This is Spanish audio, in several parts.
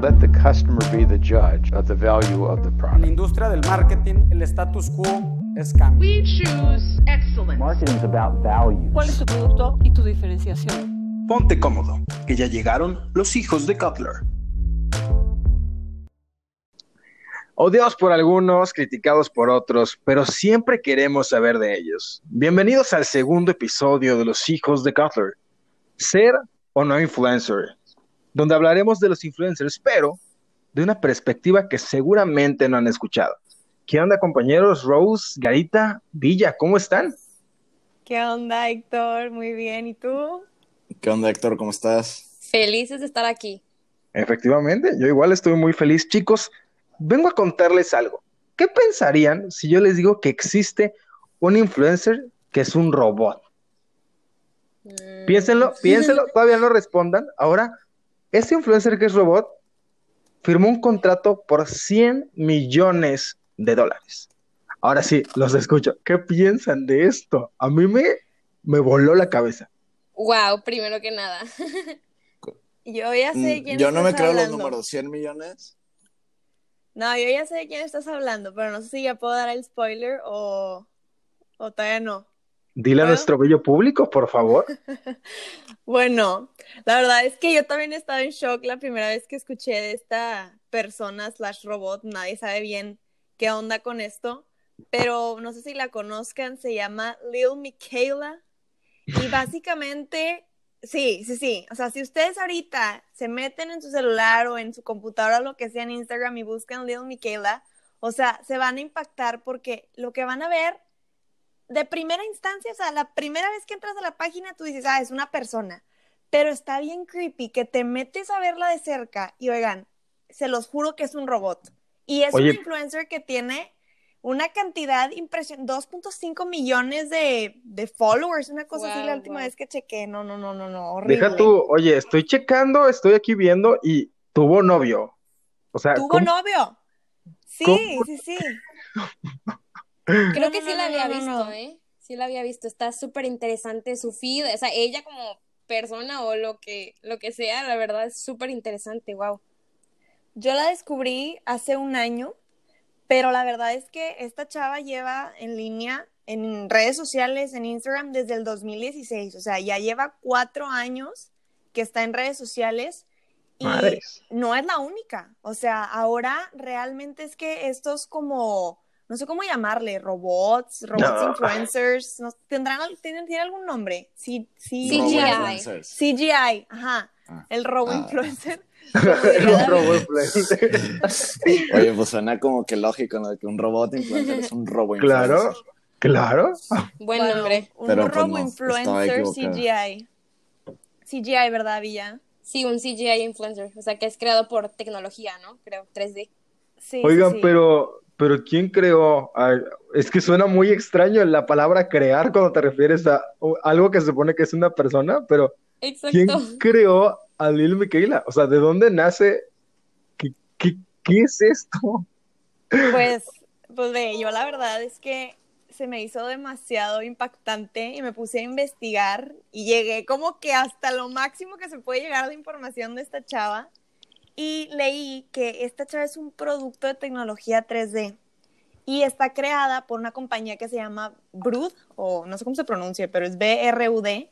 Let the customer be the judge of the value of the En la product. industria del marketing, el status quo es cambio. We choose excellence. Marketing is about value. ¿Cuál es tu producto y tu diferenciación? Ponte cómodo, que ya llegaron los hijos de Cutler. Odiados por algunos, criticados por otros, pero siempre queremos saber de ellos. Bienvenidos al segundo episodio de Los Hijos de Cutler. Ser o no influencer, donde hablaremos de los influencers, pero de una perspectiva que seguramente no han escuchado. ¿Qué onda, compañeros? Rose, Garita, Villa, ¿cómo están? ¿Qué onda, Héctor? Muy bien. ¿Y tú? ¿Qué onda, Héctor? ¿Cómo estás? Felices de estar aquí. Efectivamente, yo igual estoy muy feliz. Chicos, vengo a contarles algo. ¿Qué pensarían si yo les digo que existe un influencer que es un robot? Mm, Piénsenlo, piénsenlo, todavía no respondan. Ahora, este influencer que es robot firmó un contrato por 100 millones de dólares. Ahora sí, los escucho. ¿Qué piensan de esto? A mí me, me voló la cabeza. Wow, primero que nada. Yo ya sé de Mm, quién Yo no me creo los números. ¿100 millones? No, yo ya sé de quién estás hablando, pero no sé si ya puedo dar el spoiler o, o todavía no. Dile a nuestro bello público, por favor. Bueno, la verdad es que yo también estaba en shock la primera vez que escuché de esta persona slash robot. Nadie sabe bien qué onda con esto, pero no sé si la conozcan, se llama Lil Michaela. Y básicamente, sí, sí, sí. O sea, si ustedes ahorita se meten en su celular o en su computadora o lo que sea en Instagram y buscan Lil Michaela, o sea, se van a impactar porque lo que van a ver de primera instancia, o sea, la primera vez que entras a la página, tú dices, ah, es una persona. Pero está bien creepy que te metes a verla de cerca y oigan, se los juro que es un robot. Y es Oye. un influencer que tiene una cantidad impresionante, 2.5 millones de, de followers, una cosa así la Wow, última wow. vez que chequé. No, no, no, no, no, horrible. Deja tú, oye, estoy checando, estoy aquí viendo y tuvo novio. O sea, ¿Tuvo ¿cómo- novio? Sí, cómo? sí, sí. Creo No, que no, sí no, la había visto, no. ¿eh? Sí la había visto. Está súper interesante su feed. O sea, ella como persona o lo que, lo que sea, la verdad es súper interesante. Wow. Yo la descubrí hace un año, pero la verdad es que esta chava lleva en línea en redes sociales, en Instagram, desde el 2016. O sea, ya lleva cuatro años que está en redes sociales y Madres. no es la única. O sea, ahora realmente es que estos como, no sé cómo llamarle, robots, robots No. influencers, ¿no? ¿tendrán, tienen, tiene algún nombre? Sí, sí, CGI. CGI, ajá, Ah. el robo Ah. influencer. un robot influencer. Oye, pues suena como que lógico, ¿no? Que un robot influencer es un robo influencer. Claro, claro. Buen Bueno, nombre. Un Pero, pues, robo influencer. CGI. CGI, ¿verdad, Villa? Sí, un CGI influencer. O sea, que es creado por tecnología, ¿no? Creo, 3D. Sí, Oigan, sí. pero, pero ¿quién creó? Ay, es que suena muy extraño la palabra crear cuando te refieres a algo que se supone que es una persona, pero ¿quién creó a Lil Miquela? O sea, ¿de dónde nace? ¿Qué, qué, qué es esto? Pues, pues ve, yo la verdad es que se me hizo demasiado impactante y me puse a investigar y llegué como que hasta lo máximo que se puede llegar de información de esta chava y leí que esta chava es un producto de tecnología 3D y está creada por una compañía que se llama Brud o no sé cómo se pronuncia, pero es B-R-U-D.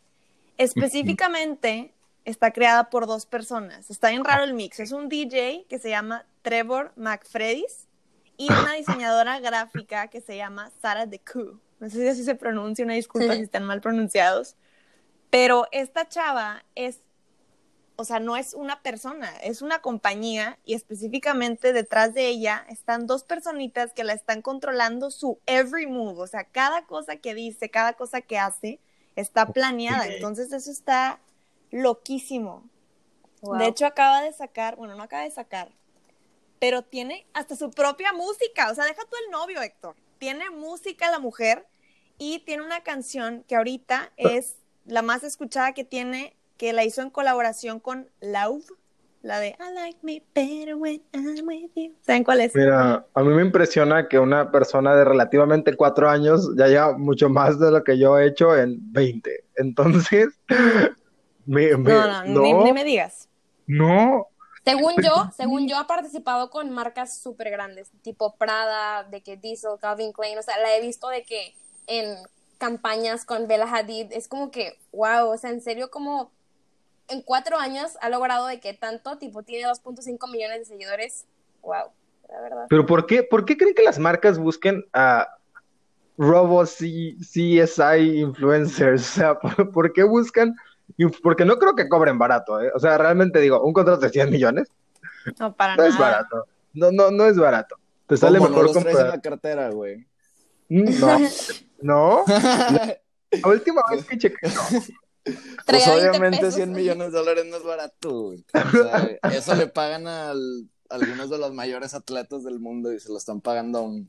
Específicamente está creada por dos personas. Está bien raro el mix. Es un DJ que se llama Trevor McFredis y una diseñadora gráfica que se llama Sara Deku. No sé si así se pronuncia, una disculpa si están mal pronunciados. Pero esta chava es, o sea, no es una persona, es una compañía y específicamente detrás de ella están dos personitas que la están controlando su every move, o sea, cada cosa que dice, cada cosa que hace está planeada. Entonces eso está loquísimo. Wow. De hecho, acaba de sacar, bueno, no acaba de sacar, pero tiene hasta su propia música. O sea, deja tú el novio, Héctor. Tiene música la mujer y tiene una canción que ahorita es la más escuchada que tiene, que la hizo en colaboración con Lauv, la de I like me better when I'm with you. ¿Saben cuál es? Mira, a mí me impresiona que una persona de relativamente cuatro años ya lleva mucho más de lo que yo he hecho en 20. Entonces, me, me- No, no, Ni, no, ni me digas. no. Según yo, según yo, ha participado con marcas súper grandes, tipo Prada, de que Diesel, Calvin Klein, o sea, la he visto de que en campañas con Bella Hadid, es como que, wow, o sea, en serio, como en cuatro años ha logrado de que tanto, tipo, tiene 2.5 millones de seguidores, wow, la verdad. Pero ¿por qué, por qué creen que las marcas busquen a robo C- CSI influencers? O sea, ¿por, por qué buscan? Porque no creo que cobren barato, ¿eh? O sea, realmente digo, un contrato de 100 millones No, para no es nada. barato. No, no, no es barato. Te sale ¿Cómo no mejor los traes en comprar. la cartera, güey? Mm, No, no. La última vez que chequé, no. Pues Traía 20 obviamente pesos. 100 millones de dólares no es barato, güey. O sea, eso le pagan al- a algunos de los mayores atletas del mundo y se lo están pagando a un,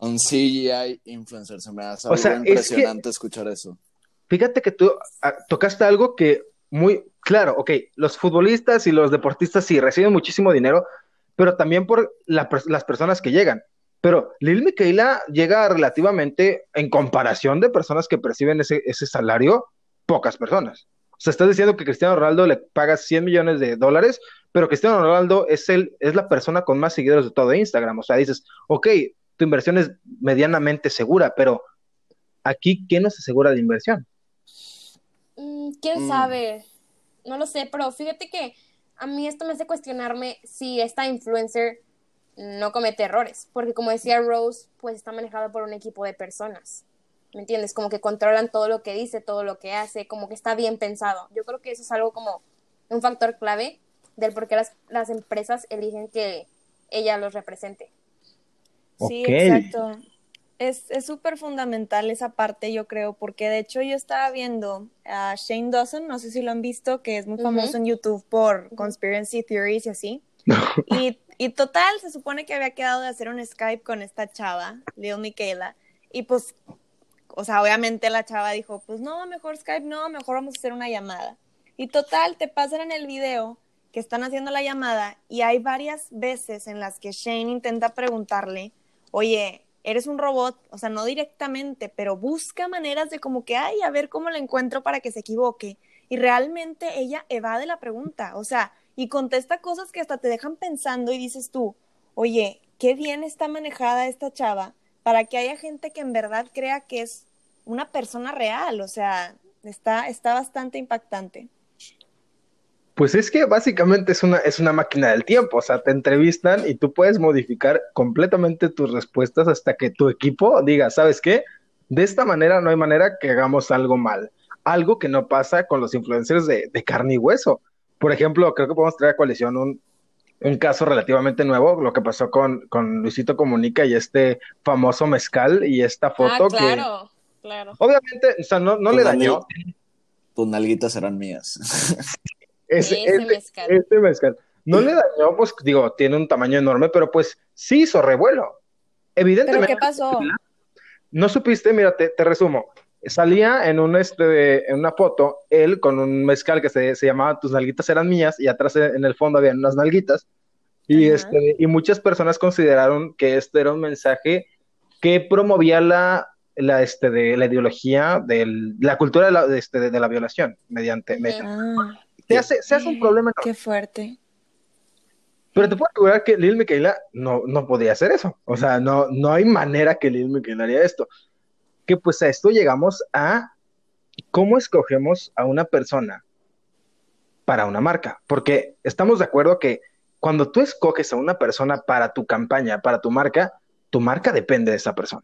a un CGI influencer. Se me hace O algo sea, es que- impresionante escuchar eso. Fíjate que tú ah, tocaste algo que muy claro, ok, los futbolistas y los deportistas sí reciben muchísimo dinero, pero también por la las personas que llegan. Pero Lil Miquela llega relativamente, en comparación de personas que perciben ese, ese salario, pocas personas. O sea, estás diciendo que Cristiano Ronaldo le paga 100 millones de dólares, pero Cristiano Ronaldo es, el, es la persona con más seguidores de todo Instagram. O sea, dices, ok, tu inversión es medianamente segura, pero aquí, ¿quién nos asegura la inversión? Mm, ¿Quién Mm. sabe? No lo sé, pero fíjate que a mí esto me hace cuestionarme si esta influencer no comete errores, porque como decía Rose, pues está manejada por un equipo de personas, ¿me entiendes? Como que controlan todo lo que dice, todo lo que hace, como que está bien pensado. Yo creo que eso es algo como un factor clave del por qué las, las empresas eligen que ella los represente. Sí, exacto. Es es súper fundamental esa parte, yo creo, porque de hecho yo estaba viendo a Shane Dawson, no sé si lo han visto, que es muy famoso en YouTube por conspiracy theories y así. Y, y total, se supone que había quedado de hacer un Skype con esta chava, Lil Miquela, y pues, o sea, obviamente la chava dijo, pues no, mejor Skype no, mejor vamos a hacer una llamada. Y total, te pasan en el video que están haciendo la llamada y hay varias veces en las que Shane intenta preguntarle, oye, eres un robot, o sea, no directamente, pero busca maneras de como que, ay, a ver cómo la encuentro para que se equivoque. Y realmente ella evade la pregunta, o sea, y contesta cosas que hasta te dejan pensando y dices tú, oye, qué bien está manejada esta chava para que haya gente que en verdad crea que es una persona real, o sea, está, está bastante impactante. Pues es que básicamente es una, es una máquina del tiempo, o sea, te entrevistan y tú puedes modificar completamente tus respuestas hasta que tu equipo diga, ¿sabes qué? De esta manera no hay manera que hagamos algo mal, algo que no pasa con los influencers de, de carne y hueso. Por ejemplo, creo que podemos traer a coalición un, un caso relativamente nuevo, lo que pasó con, con Luisito Comunica y este famoso mezcal y esta foto ah, que claro, obviamente, o sea, no, no le dañó Tus nalguitas serán mías. ese, Ese ese- mezcal. Este mezcal. No le dañó, pues digo, tiene un tamaño enorme, pero pues sí hizo revuelo. ¿Pero Evidentemente, qué pasó? no supiste, mira, te, te resumo. Salía en, un, este, en una foto él con un mezcal que se, se llamaba Tus nalguitas eran mías y atrás en el fondo había unas nalguitas. Y, Ajá. este, y muchas personas consideraron que este era un mensaje que promovía la, la, este, de, la ideología de la cultura de la, de, este, de la violación mediante... Mediante- Ah, se, hace, se hace un problema qué fuerte. Pero te puedo asegurar que Lil Miquela no, no podía hacer eso. O sea, no, no hay manera que Lil Miquela haría esto. Que pues a esto llegamos a cómo escogemos a una persona para una marca. Porque estamos de acuerdo que cuando tú escoges a una persona para tu campaña, para tu marca, tu marca depende de esa persona.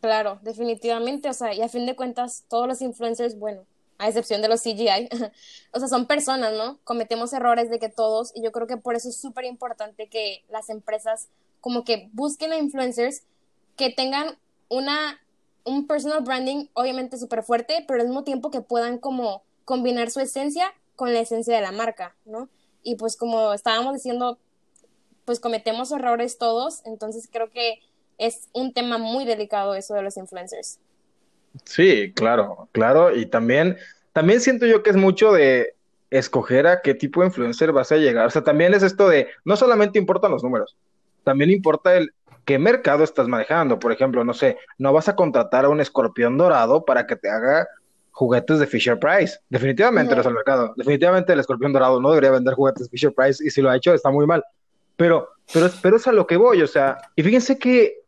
Claro, definitivamente, o sea, y a fin de cuentas, todos los influencers, bueno, a excepción de los CGI, o sea, son personas, ¿no? Cometemos errores de que todos, y yo creo que por eso es súper importante que las empresas como que busquen a influencers que tengan una, un personal branding obviamente súper fuerte, pero al mismo tiempo que puedan como combinar su esencia con la esencia de la marca, ¿no? Y pues como estábamos diciendo, pues cometemos errores todos, entonces creo que es un tema muy delicado eso de los influencers. Sí, claro, claro. Y también, también siento yo que es mucho de escoger a qué tipo de influencer vas a llegar. O sea, también es esto de, no solamente importan los números, también importa el qué mercado estás manejando. Por ejemplo, no sé, no vas a contratar a un escorpión dorado para que te haga juguetes de Fisher Price. Definitivamente no es el mercado. Definitivamente el escorpión dorado no debería vender juguetes de Fisher Price y si lo ha hecho está muy mal. Pero, pero, pero es a lo que voy, o sea, y fíjense que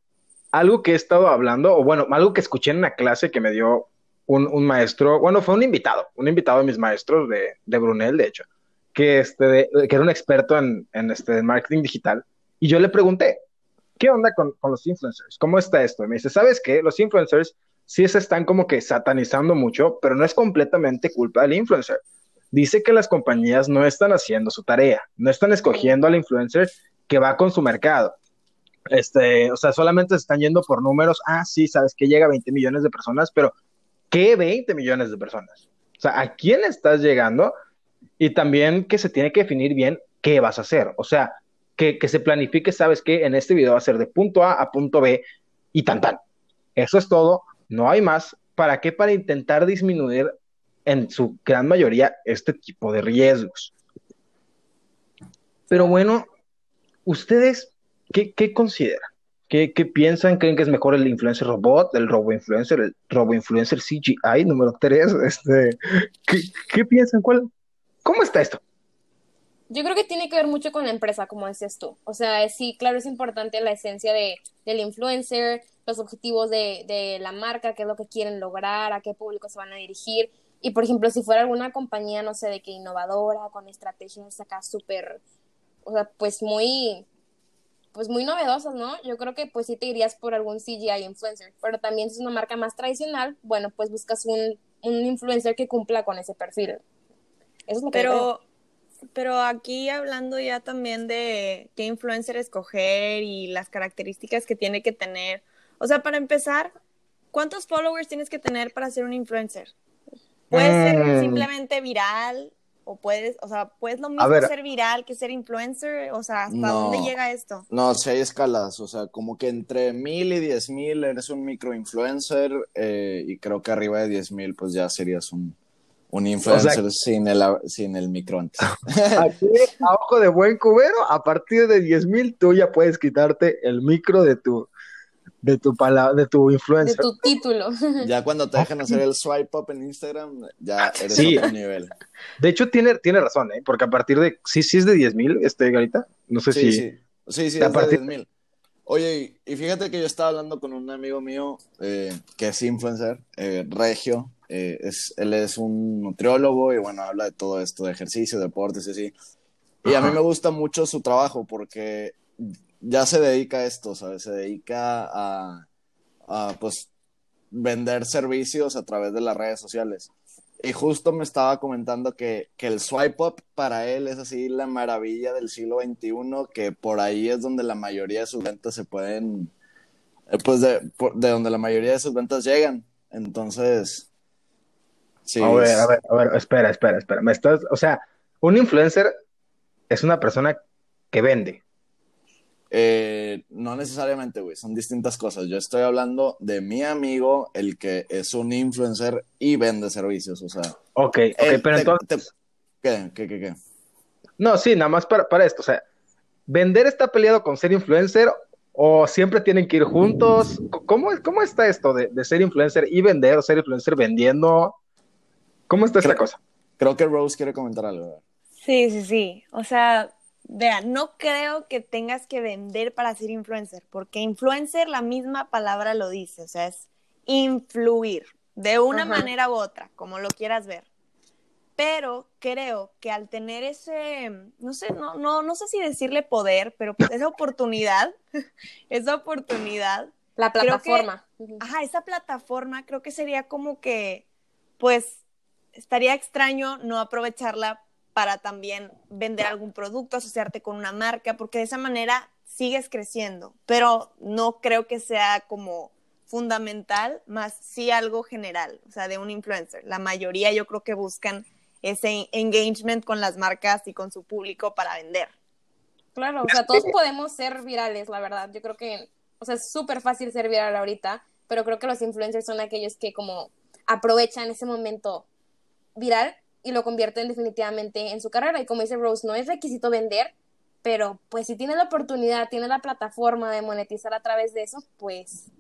algo que he estado hablando, o bueno, algo que escuché en una clase que me dio un, un maestro, bueno, fue un invitado, un invitado de mis maestros de, de Brunel, de hecho, que, este, que era un experto en, en este, marketing digital, y yo le pregunté, ¿qué onda con, con los influencers? ¿Cómo está esto? Y me dice, ¿sabes qué? Los influencers sí se están como que satanizando mucho, pero no es completamente culpa del influencer. Dice que las compañías no están haciendo su tarea, no están escogiendo al influencer que va con su mercado. Este, o sea, solamente se están yendo por números. Ah, sí, sabes que llega a 20 millones de personas, pero ¿qué 20 millones de personas? O sea, ¿a quién estás llegando? Y también que se tiene que definir bien qué vas a hacer. O sea, que, que se planifique, sabes que en este video va a ser de punto A a punto B y tan tan. Eso es todo, no hay más. ¿Para qué? Para intentar disminuir en su gran mayoría este tipo de riesgos. Pero bueno, ¿ustedes qué, qué consideran? ¿Qué, piensan? ¿Creen que es mejor el influencer robot, el robo influencer, el robo influencer CGI número 3? Este, ¿qué, piensan? ¿Cuál, ¿Cómo está esto? Yo creo que tiene que ver mucho con la empresa, como decías tú. O sea, sí, claro, es importante la esencia de, del influencer, los objetivos de, de la marca, qué es lo que quieren lograr, a qué público se van a dirigir. Y, por ejemplo, si fuera alguna compañía, no sé, de qué innovadora, con estrategias acá súper, o sea, pues muy, pues muy novedosas, ¿no? Yo creo que pues sí te irías por algún CGI influencer. Pero también si es una marca más tradicional, bueno, pues buscas un, un influencer que cumpla con ese perfil. Eso es lo que. Pero, pero aquí hablando ya también de qué influencer escoger y las características que tiene que tener. O sea, para empezar, ¿cuántos followers tienes que tener para ser un influencer? Puedes ser Mm. simplemente viral o puedes, o sea, puedes lo mismo ver. ser viral que ser influencer, o sea, ¿hasta No. dónde llega esto? No, si hay escalas, o sea, como que entre mil y diez mil eres un microinfluencer eh, y creo que arriba de diez mil pues ya serías un, un influencer sin, el, sin el micro antes. Aquí, a ojo de buen cubero, a partir de 10 mil, tú ya puedes quitarte el micro de tu, de tu, pala- de tu De influencer. tu título. Ya cuando te dejan hacer el swipe up en Instagram, ya eres Sí. otro nivel. De hecho, tiene, tiene razón, ¿eh? Porque a partir de. Sí, sí es de 10 mil, este, Garita. No sé Sí, si. sí. Sí, sí, A es de partir- 10,000. Oye, y fíjate que yo estaba hablando con un amigo mío eh, que es influencer, eh, Regio. eh, es, él es un nutriólogo y bueno, habla de todo esto, de ejercicio, deportes y así. Y a mí me gusta mucho su trabajo porque ya se dedica a esto, ¿sabes? Se dedica a, a, pues, vender servicios a través de las redes sociales. Y justo me estaba comentando que, que el swipe up para él es así la maravilla del siglo XXI, que por ahí es donde la mayoría de sus ventas se pueden, eh, pues de, por- de donde la mayoría de sus ventas llegan. Entonces, sí. A ver, es- a ver, a ver, espera, espera, espera. Me estás, o sea, un influencer es una persona que vende. Eh, no necesariamente, güey, son distintas cosas. Yo estoy hablando de mi amigo, el que es un influencer y vende servicios, o sea. Ok, ok, él pero te- entonces. te- ¿Qué, qué, qué, qué? No, sí, nada más para, para esto. O sea, ¿vender está peleado con ser influencer o siempre tienen que ir juntos? ¿Cómo, cómo está esto de, de ser influencer y vender o ser influencer vendiendo? ¿Cómo está esta Creo- cosa? Creo que Rose quiere comentar algo. Sí, sí, sí. O sea, vean, no creo que tengas que vender para ser influencer, porque influencer, la misma palabra lo dice, o sea, es influir de una manera u otra, como lo quieras ver. Pero creo que al tener ese, no sé, no, no, no sé si decirle poder, pero pues esa oportunidad, esa oportunidad, La que- plataforma. Ajá, esa plataforma creo que sería como que, pues, estaría extraño no aprovecharla para también vender algún producto, asociarte con una marca, porque de esa manera sigues creciendo, pero no creo que sea como fundamental, más sí algo general, o sea, de un influencer. La mayoría yo creo que buscan ese engagement con las marcas y con su público para vender. Claro, o sea, todos podemos ser virales, la verdad. Yo creo que, o sea, es súper fácil ser viral ahorita, pero creo que los influencers son aquellos que como aprovechan ese momento viral y lo convierten definitivamente en su carrera. Y como dice Rose, no es requisito vender, pero pues si tienes la oportunidad, tienes la plataforma de monetizar a través de eso, pues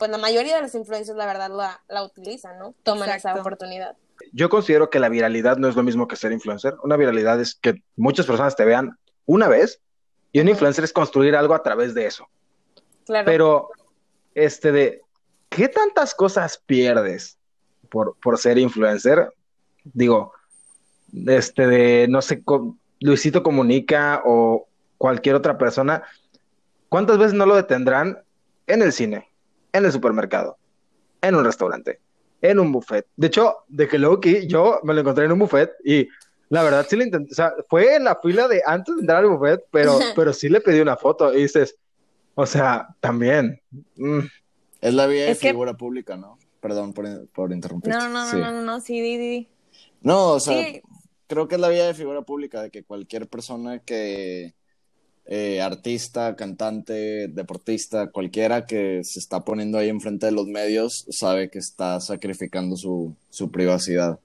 pues la mayoría de los influencers, la verdad, la, la utilizan, ¿no? Toman esa Exacto. oportunidad. Yo considero que la viralidad no es lo mismo que ser influencer. Una viralidad es que muchas personas te vean una vez y un influencer es construir algo a través de eso. Claro. Pero, este de, ¿qué tantas cosas pierdes por, por ser influencer? Digo, este de, no sé, Luisito Comunica o cualquier otra persona, ¿cuántas veces no lo detendrán en el cine, en el supermercado, en un restaurante, en un buffet? De hecho, de que luego que yo me lo encontré en un buffet y la verdad sí le intenté, o sea, fue en la fila de antes de entrar al buffet, pero, pero sí le pedí una foto y dices, o sea, también. mm, Es la vía de Es que- figura pública, ¿no? Perdón por, por interrumpir. No, no, no, Sí. no, no, no, sí, di, di, di. No, o sea, Sí. Creo que es la vía de figura pública de que cualquier persona que, eh, artista, cantante, deportista, cualquiera que se está poniendo ahí enfrente de los medios, sabe que está sacrificando su, su privacidad.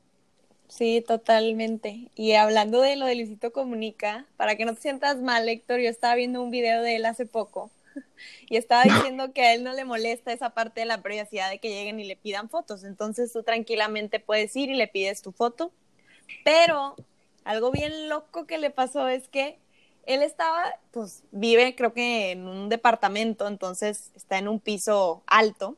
Sí, totalmente. Y hablando de lo de Luisito Comunica, para que no te sientas mal, Héctor, yo estaba viendo un video de él hace poco y estaba diciendo que a él no le molesta esa parte de la privacidad de que lleguen y le pidan fotos. Entonces tú tranquilamente puedes ir y le pides tu foto. Pero algo bien loco que le pasó es que él estaba, pues vive creo que en un departamento, entonces está en un piso alto.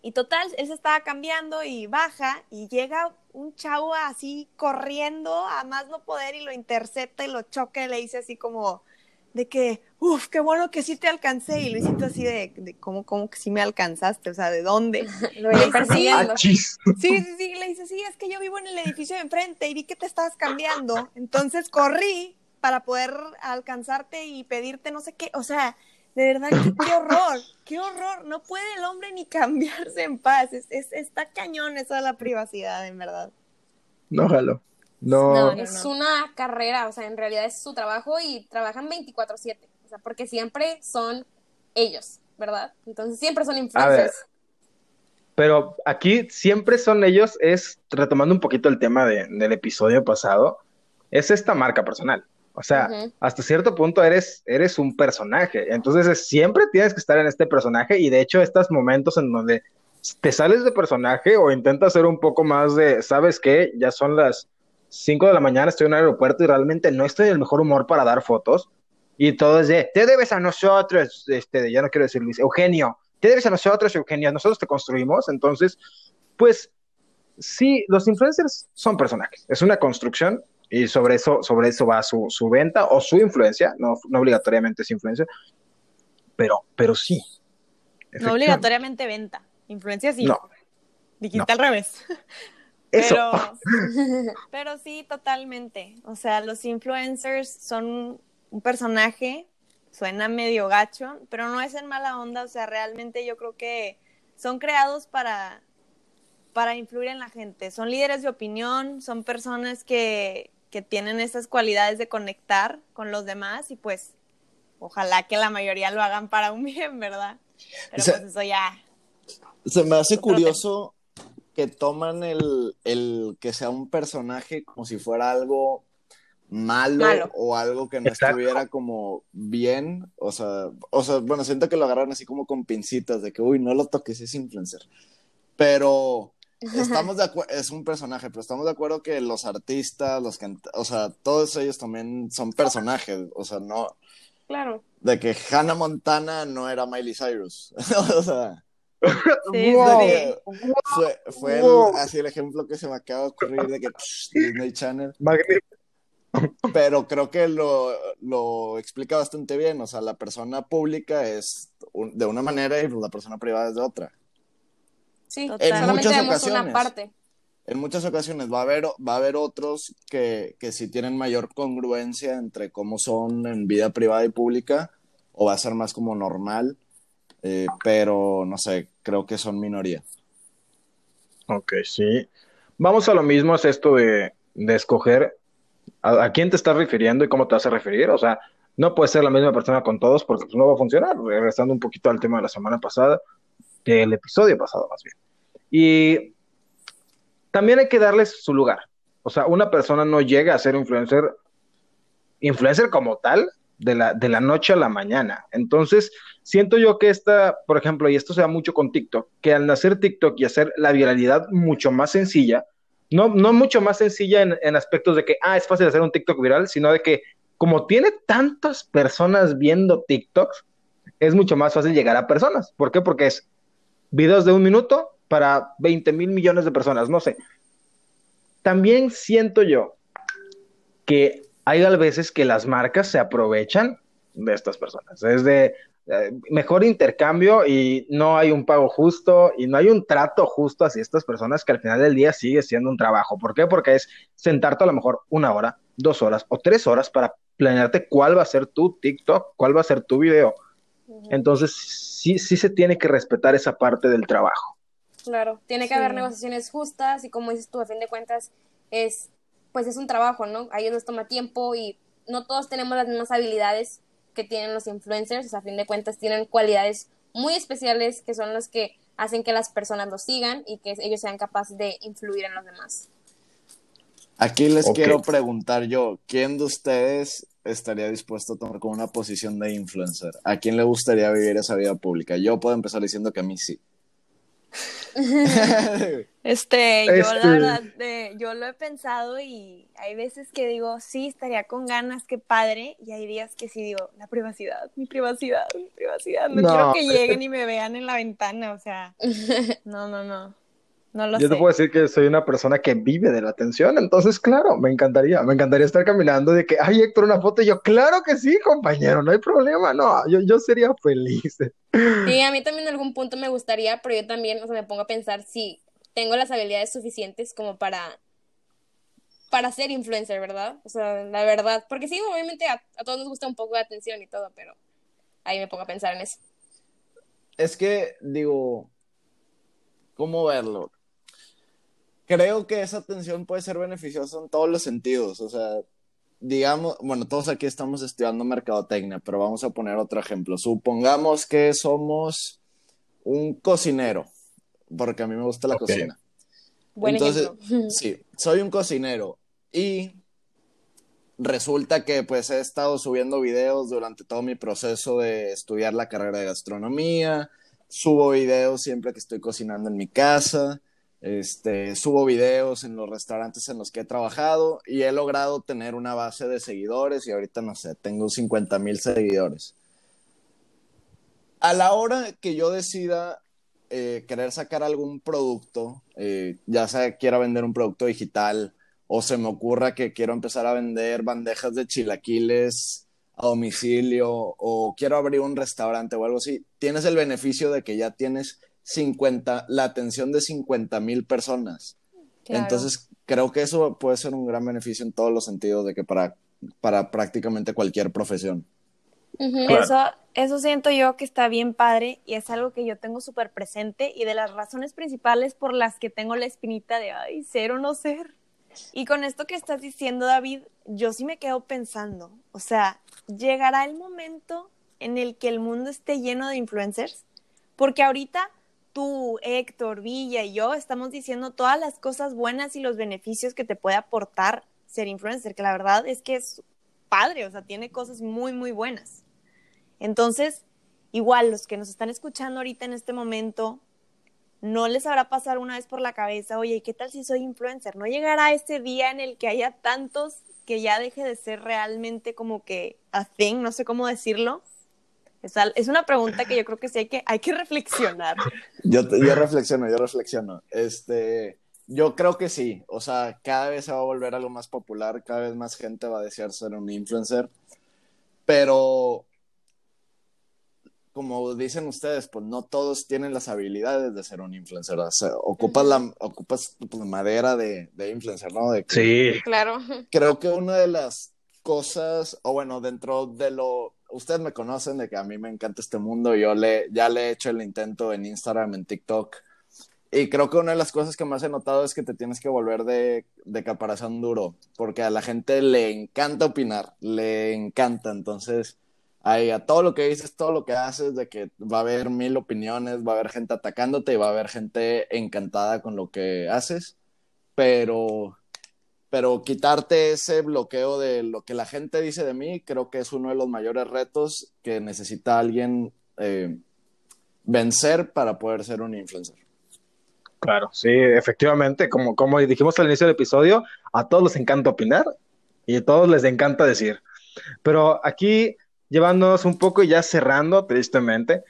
Y total, él se estaba cambiando y baja y llega un chavo así corriendo a más no poder y lo intercepta y lo choca y le dice así como de que, uff, qué bueno que sí te alcancé. Y Luisito así de, de ¿cómo, cómo que sí me alcanzaste? O sea, ¿de dónde? Lo iban Sí, sí, persiguiendo. Sí, sí, sí, le dice, sí, es que yo vivo en el edificio de enfrente y vi que te estabas cambiando. Entonces corrí para poder alcanzarte y pedirte no sé qué. O sea, de verdad, qué, qué horror, qué horror. No puede el hombre ni cambiarse en paz. Es, es- está cañón eso de la privacidad, en verdad. No, jalo. No, No, no. es una carrera, o sea, en realidad es su trabajo y trabajan 24/7, o sea, porque siempre son ellos, ¿verdad? Entonces siempre son influencers. Pero aquí siempre son ellos, es retomando un poquito el tema de- del episodio pasado, es esta marca personal. O sea, hasta cierto punto eres, eres un personaje. Entonces es- siempre tienes que estar en este personaje y de hecho estos momentos en donde te sales de personaje o intentas ser un poco más de, ¿sabes qué? Ya son las 5 de la mañana, estoy en un aeropuerto y realmente no estoy en el mejor humor para dar fotos. Y todo es de, te debes a nosotros, este, ya no quiero decir Luis, Eugenio, te debes a nosotros, Eugenio, nosotros te construimos. Entonces, pues sí, los influencers son personajes, es una construcción y sobre eso, sobre eso va su, su venta o su influencia, no, no obligatoriamente es influencia, pero, pero sí. No obligatoriamente venta. Influencia sí. No, Dijiste al revés. Eso. Pero, pero sí, totalmente. O sea, los influencers son un personaje, suena medio gacho, pero no es en mala onda. O sea, realmente yo creo que son creados para, para influir en la gente. Son líderes de opinión, son personas que, que tienen esas cualidades de conectar con los demás y pues ojalá que la mayoría lo hagan para un bien, ¿verdad? Pero O sea, pues eso ya. Se me hace curioso que toman el, el que sea un personaje como si fuera algo malo, Malo. o algo que no Exacto. estuviera como bien. O sea, o sea, bueno, siento que lo agarran así como con pincitas de que, uy, no lo toques, es influencer. Pero estamos de acuerdo, es un personaje, pero estamos de acuerdo que los artistas, los canta- o sea, todos ellos también son personajes. O sea, no, Claro. de que Hannah Montana no era Miley Cyrus. o sea. Sí, Wow. sí. de que fue, fue el- así el ejemplo que se me acaba de ocurrir de que psh, Disney Channel, pero creo que lo, lo explica bastante bien, o sea, la persona pública es un- de una manera y la persona privada es de otra. Sí, Total. En solamente muchas vemos una ocasiones. parte. En muchas ocasiones va a haber, va a haber otros que, que sí tienen mayor congruencia entre cómo son en vida privada y pública, o va a ser más como normal, eh, pero no sé, creo que son minoría. Ok, sí. Vamos a lo mismo, es esto de, de escoger a, quién te estás refiriendo y cómo te vas a referir. O sea, no puede ser la misma persona con todos porque pues, no va a funcionar. Regresando un poquito al tema de la semana pasada, del episodio pasado más bien. Y también hay que darles su lugar. O sea, una persona no llega a ser influencer, influencer como tal, de la, de la noche a la mañana. Entonces, siento yo que esta, por ejemplo, y esto se da mucho con TikTok, que al nacer TikTok y hacer la viralidad mucho más sencilla, no, no mucho más sencilla en, en aspectos de que, ah, es fácil hacer un TikTok viral, sino de que como tiene tantas personas viendo TikToks, es mucho más fácil llegar a personas. ¿Por qué? Porque es videos de un minuto para 20 mil millones de personas, no sé. También siento yo que hay a veces que las marcas se aprovechan de estas personas. Es de eh, mejor intercambio y no hay un pago justo y no hay un trato justo hacia estas personas que al final del día sigue siendo un trabajo. ¿Por qué? Porque es sentarte a lo mejor una hora, dos horas o tres horas para planearte cuál va a ser tu TikTok, cuál va a ser tu video. Entonces, sí, sí se tiene que respetar esa parte del trabajo. Claro, tiene que haber negociaciones justas y como dices tú, a fin de cuentas, es, pues es un trabajo, ¿no? A ellos les toma tiempo y no todos tenemos las mismas habilidades que tienen los influencers, o sea, a fin de cuentas tienen cualidades muy especiales que son las que hacen que las personas los sigan y que ellos sean capaces de influir en los demás. Aquí les quiero preguntar yo, ¿quién de ustedes estaría dispuesto a tomar como una posición de influencer? ¿A quién le gustaría vivir esa vida pública? Yo puedo empezar diciendo que a mí sí. este, yo la este verdad, yo lo he pensado y hay veces que digo, sí, estaría con ganas, qué padre, y hay días que sí digo, la privacidad, mi privacidad, mi privacidad, no, quiero que lleguen y me vean en la ventana, o sea, no, no, no. No lo Yo te puedo decir que soy una persona que vive de la atención, entonces, claro, me encantaría, me encantaría estar caminando de que, ay, Héctor, una foto, y yo, claro que sí, compañero, no hay problema, no, yo, yo sería feliz. Sí, a mí también en algún punto me gustaría, pero yo también, o sea, me pongo a pensar si tengo las habilidades suficientes como para, para ser influencer, ¿verdad? O sea, la verdad, porque sí, obviamente a, a todos nos gusta un poco de atención y todo, pero ahí me pongo a pensar en eso. Es que, digo, ¿cómo verlo? creo que esa atención puede ser beneficiosa en todos los sentidos. O sea, digamos, bueno, todos aquí estamos estudiando mercadotecnia, pero vamos a poner otro ejemplo. Supongamos que somos un cocinero, porque a mí me gusta la cocina. Entonces, sí, soy un cocinero y resulta que pues he estado subiendo videos durante todo mi proceso de estudiar la carrera de gastronomía, subo videos siempre que estoy cocinando en mi casa este, subo videos en los restaurantes en los que he trabajado y he logrado tener una base de seguidores y ahorita no sé, tengo 50 mil seguidores. A la hora que yo decida eh, querer sacar algún producto, eh, ya sea quiera vender un producto digital o se me ocurra que quiero empezar a vender bandejas de chilaquiles a domicilio o quiero abrir un restaurante o algo así, tienes el beneficio de que ya tienes 50, la atención de 50 mil personas. Entonces, creo que eso puede ser un gran beneficio en todos los sentidos de que para, para prácticamente cualquier profesión. Eso, eso siento yo que está bien padre y es algo que yo tengo súper presente y de las razones principales por las que tengo la espinita de, ay, ser o no ser. Y con esto que estás diciendo, David, yo sí me quedo pensando, o sea, llegará el momento en el que el mundo esté lleno de influencers, porque ahorita tú, Héctor, Villa y yo estamos diciendo todas las cosas buenas y los beneficios que te puede aportar ser influencer, que la verdad es que es padre, o sea, tiene cosas muy, muy buenas. Entonces, igual los que nos están escuchando ahorita en este momento, no les habrá pasado una vez por la cabeza, oye, ¿qué tal si soy influencer? ¿No llegará ese día en el que haya tantos que ya deje de ser realmente como que a thing, no sé cómo decirlo? Es, una pregunta que yo creo que sí hay que, hay que reflexionar. Yo, yo reflexiono, yo reflexiono. Este, yo creo que sí. O sea, cada vez se va a volver algo más popular, cada vez más gente va a desear ser un influencer. Pero, como dicen ustedes, pues no todos tienen las habilidades de ser un influencer. O sea, ocupas la, ocupas pues, madera de, de, influencer, ¿no? De sí. Claro. Creo que una de las cosas, o bueno, dentro de lo ustedes me conocen de que a mí me encanta este mundo. Yo le, ya le he hecho el intento en Instagram, en TikTok. Y creo que una de las cosas que más he notado es que te tienes que volver de, de caparazón duro, porque a la gente le encanta opinar, le encanta. Entonces, a todo lo que dices, todo lo que haces, de que va a haber mil opiniones, va a haber gente atacándote y va a haber gente encantada con lo que haces. Pero pero quitarte ese bloqueo de lo que la gente dice de mí, creo que es uno de los mayores retos que necesita alguien eh, vencer para poder ser un influencer. Claro, sí, efectivamente, como, como dijimos al inicio del episodio, a todos les encanta opinar y a todos les encanta decir. Pero aquí, llevándonos un poco y ya cerrando, tristemente,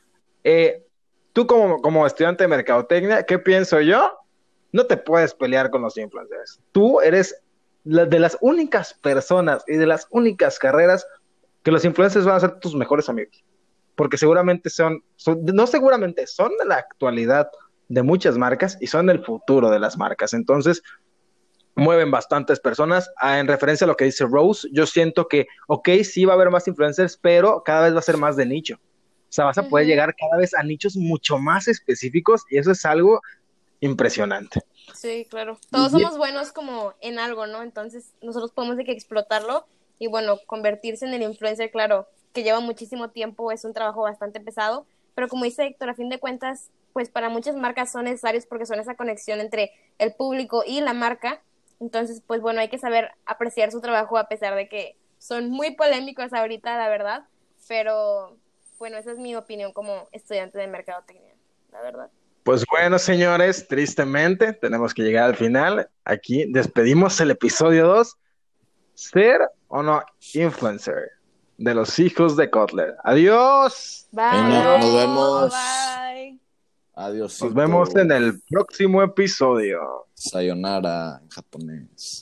eh, tú como, como estudiante de mercadotecnia, ¿qué pienso yo? No te puedes pelear con los influencers. Tú eres la- de las únicas personas y de las únicas carreras que los influencers van a ser tus mejores amigos. Porque seguramente son, son- no seguramente, son de la actualidad de muchas marcas y son el futuro de las marcas. Entonces, mueven bastantes personas. Ah, en referencia a lo que dice Rose, yo siento que, ok, sí va a haber más influencers, pero cada vez va a ser más de nicho. O sea, vas a poder llegar cada vez a nichos mucho más específicos y eso es algo impresionante. Sí, claro. Todos somos buenos como en algo, ¿no? Entonces nosotros podemos de que explotarlo y bueno, convertirse en el influencer, claro, que lleva muchísimo tiempo, es un trabajo bastante pesado, pero como dice Héctor, a fin de cuentas, pues para muchas marcas son necesarios porque son esa conexión entre el público y la marca. Entonces, pues bueno, hay que saber apreciar su trabajo a pesar de que son muy polémicos ahorita, la verdad, pero bueno, esa es mi opinión como estudiante de mercadotecnia, la verdad. Pues bueno, señores, tristemente tenemos que llegar al final. Aquí despedimos el episodio 2. ¿Ser o no influencer? De los hijos de Kotler. Adiós. Bye. Nos vemos. Bye. Adiós. Nos vemos en el próximo episodio. Sayonara en japonés.